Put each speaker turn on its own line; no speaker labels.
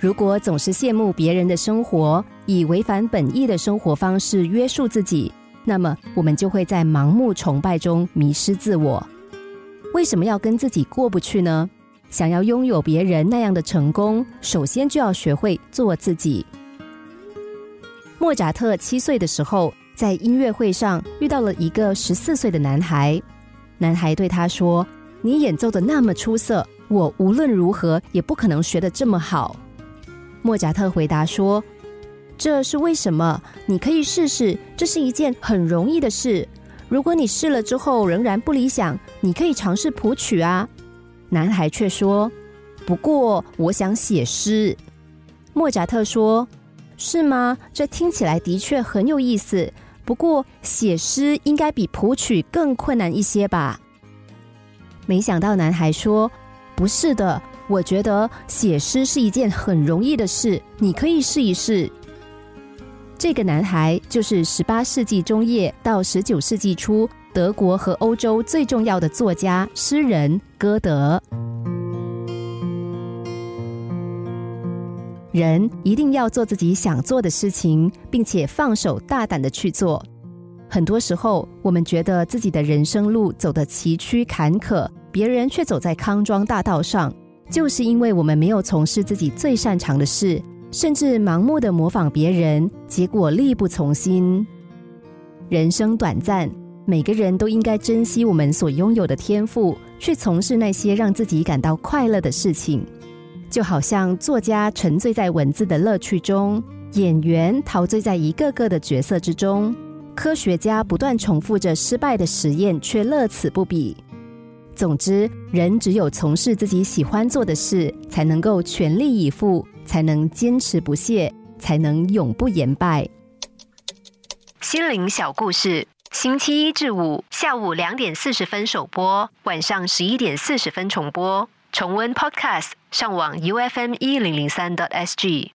如果总是羡慕别人的生活，以违反本意的生活方式约束自己，那么我们就会在盲目崇拜中迷失自我。为什么要跟自己过不去呢？想要拥有别人那样的成功，首先就要学会做自己。莫扎特七岁的时候，在音乐会上遇到了一个十四岁的男孩，男孩对他说：“你演奏的那么出色，我无论如何也不可能学得这么好。”莫扎特回答说：“这是为什么？你可以试试，这是一件很容易的事。如果你试了之后仍然不理想，你可以尝试谱曲啊。”男孩却说：“不过我想写诗。”莫扎特说：“是吗？这听起来的确很有意思。不过写诗应该比谱曲更困难一些吧？”没想到男孩说：“不是的。”我觉得写诗是一件很容易的事，你可以试一试。这个男孩就是十八世纪中叶到十九世纪初德国和欧洲最重要的作家、诗人歌德。人一定要做自己想做的事情，并且放手大胆的去做。很多时候，我们觉得自己的人生路走得崎岖坎坷，别人却走在康庄大道上。就是因为我们没有从事自己最擅长的事，甚至盲目的模仿别人，结果力不从心。人生短暂，每个人都应该珍惜我们所拥有的天赋，去从事那些让自己感到快乐的事情。就好像作家沉醉在文字的乐趣中，演员陶醉在一个个的角色之中，科学家不断重复着失败的实验，却乐此不彼。总之，人只有从事自己喜欢做的事，才能够全力以赴，才能坚持不懈，才能永不言败。心灵小故事，星期一至五下午两点四十分首播，晚上十一点四十分重播。重温 Podcast，上网 U F M 一零零三 t S G。